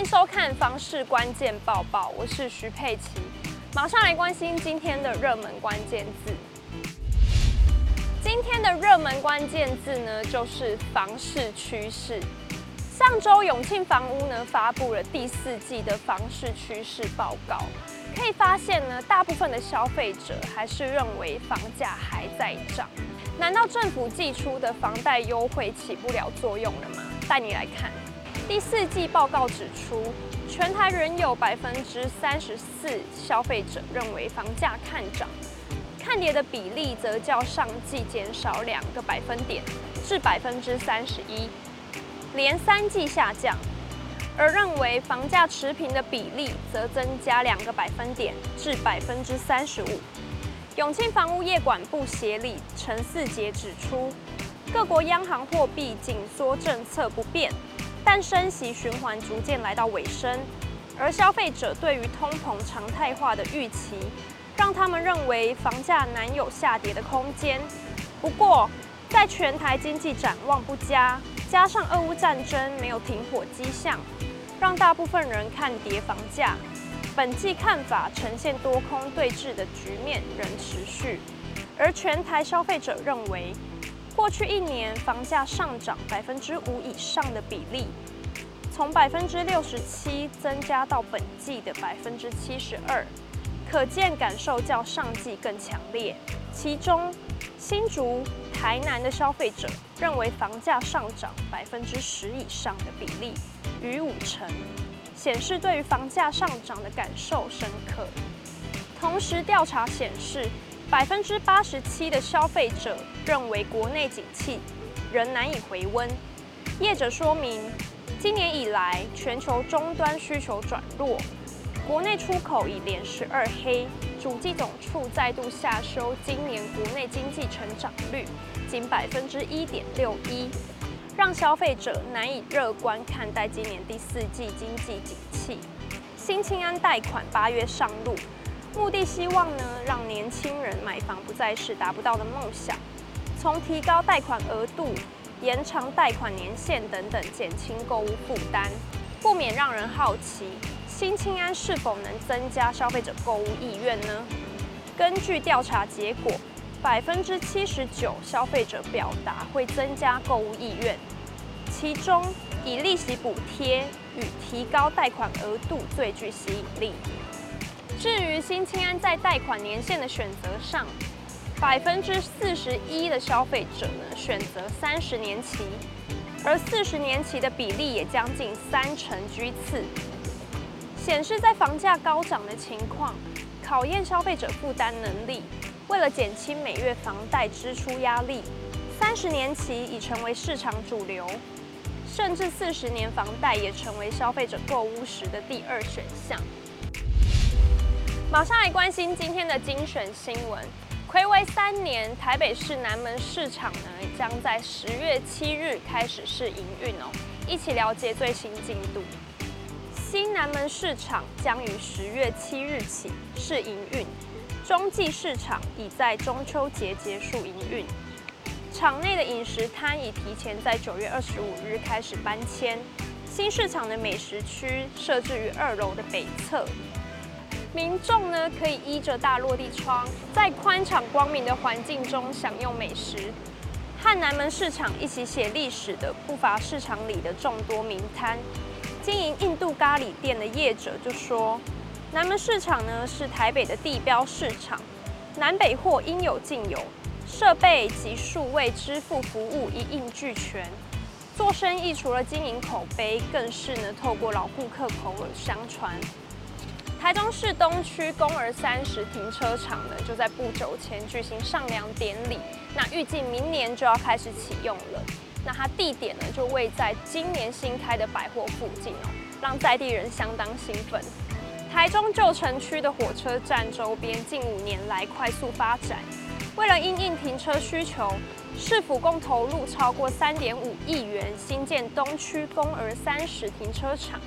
迎收看房市关键报报，我是徐佩琪，马上来关心今天的热门关键字。今天的热门关键字呢，就是房市趋势。上周永庆房屋呢发布了第四季的房市趋势报告，可以发现呢，大部分的消费者还是认为房价还在涨。难道政府寄出的房贷优惠起不了作用了吗？带你来看，第四季报告指出，全台仍有百分之三十四消费者认为房价看涨，看跌的比例则较上季减少两个百分点，至百分之三十一。连三季下降，而认为房价持平的比例则增加两个百分点至百分之三十五。永庆房屋业管部协理陈四杰指出，各国央行货币紧缩政策不变，但升息循环逐渐来到尾声，而消费者对于通膨常态化的预期，让他们认为房价难有下跌的空间。不过，在全台经济展望不佳。加上俄乌战争没有停火迹象，让大部分人看跌房价。本季看法呈现多空对峙的局面仍持续，而全台消费者认为，过去一年房价上涨百分之五以上的比例，从百分之六十七增加到本季的百分之七十二，可见感受较上季更强烈。其中，新竹、台南的消费者认为房价上涨百分之十以上的比例逾五成，显示对于房价上涨的感受深刻。同时，调查显示，百分之八十七的消费者认为国内景气仍难以回温。业者说明，今年以来全球终端需求转弱。国内出口已连十二黑，主计总处再度下修今年国内经济成长率，仅百分之一点六一，让消费者难以乐观看待今年第四季经济景气。新青安贷款八月上路，目的希望呢让年轻人买房不再是达不到的梦想，从提高贷款额度、延长贷款年限等等，减轻购物负担，不免让人好奇。新青安是否能增加消费者购物意愿呢？根据调查结果，百分之七十九消费者表达会增加购物意愿，其中以利息补贴与提高贷款额度最具吸引力。至于新青安在贷款年限的选择上，百分之四十一的消费者呢选择三十年期，而四十年期的比例也将近三成居次。显示在房价高涨的情况，考验消费者负担能力。为了减轻每月房贷支出压力，三十年期已成为市场主流，甚至四十年房贷也成为消费者购屋时的第二选项。马上来关心今天的精选新闻：睽违三年，台北市南门市场呢将在十月七日开始试营运哦。一起了解最新进度。新南门市场将于十月七日起试营运，中继市场已在中秋节结束营运。场内的饮食摊已提前在九月二十五日开始搬迁。新市场的美食区设置于二楼的北侧，民众呢可以依着大落地窗，在宽敞光明的环境中享用美食。和南门市场一起写历史的不乏市场里的众多名摊。经营印度咖喱店的业者就说：“南门市场呢是台北的地标市场，南北货应有尽有，设备及数位支付服务一应俱全。做生意除了经营口碑，更是呢透过老顾客口耳相传。”台中市东区公儿三十停车场呢就在不久前举行上梁典礼，那预计明年就要开始启用了。那它地点呢，就位在今年新开的百货附近哦，让在地人相当兴奋。台中旧城区的火车站周边近五年来快速发展，为了因应停车需求，市府共投入超过三点五亿元新建东区公儿三十停车场，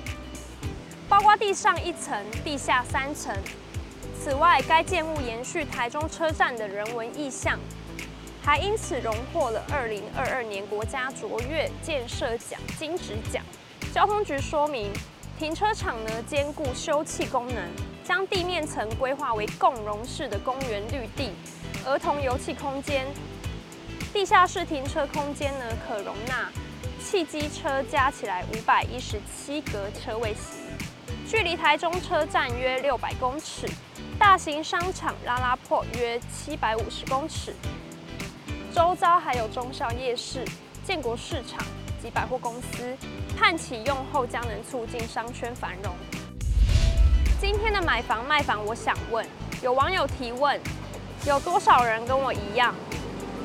包括地上一层、地下三层。此外，该建物延续台中车站的人文意象。还因此荣获了二零二二年国家卓越建设奖金质奖。交通局说明，停车场呢，兼顾休憩功能，将地面层规划为共融式的公园绿地、儿童游憩空间。地下室停车空间呢，可容纳汽机车加起来五百一十七个车位席，距离台中车站约六百公尺，大型商场拉拉破约七百五十公尺，周遭还有中孝夜市、建国市场及百货公司，盼启用后将能促进商圈繁荣。今天的买房卖房，我想问，有网友提问，有多少人跟我一样？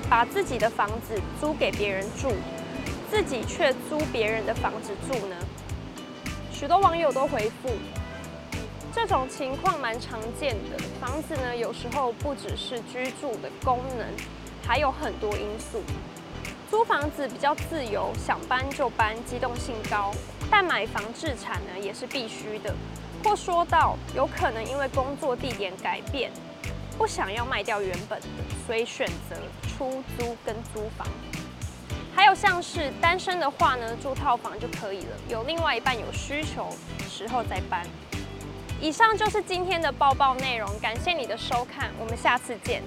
把自己的房子租给别人住，自己却租别人的房子住呢？许多网友都回复，这种情况蛮常见的。房子呢，有时候不只是居住的功能，还有很多因素。租房子比较自由，想搬就搬，机动性高；但买房置产呢，也是必须的。或说到，有可能因为工作地点改变。不想要卖掉原本的，所以选择出租跟租房。要像是单身的话呢，住套房就可以了。有另外一半有需求时候再搬。以上就是今天的报报内容，感谢你的收看，我们下次见。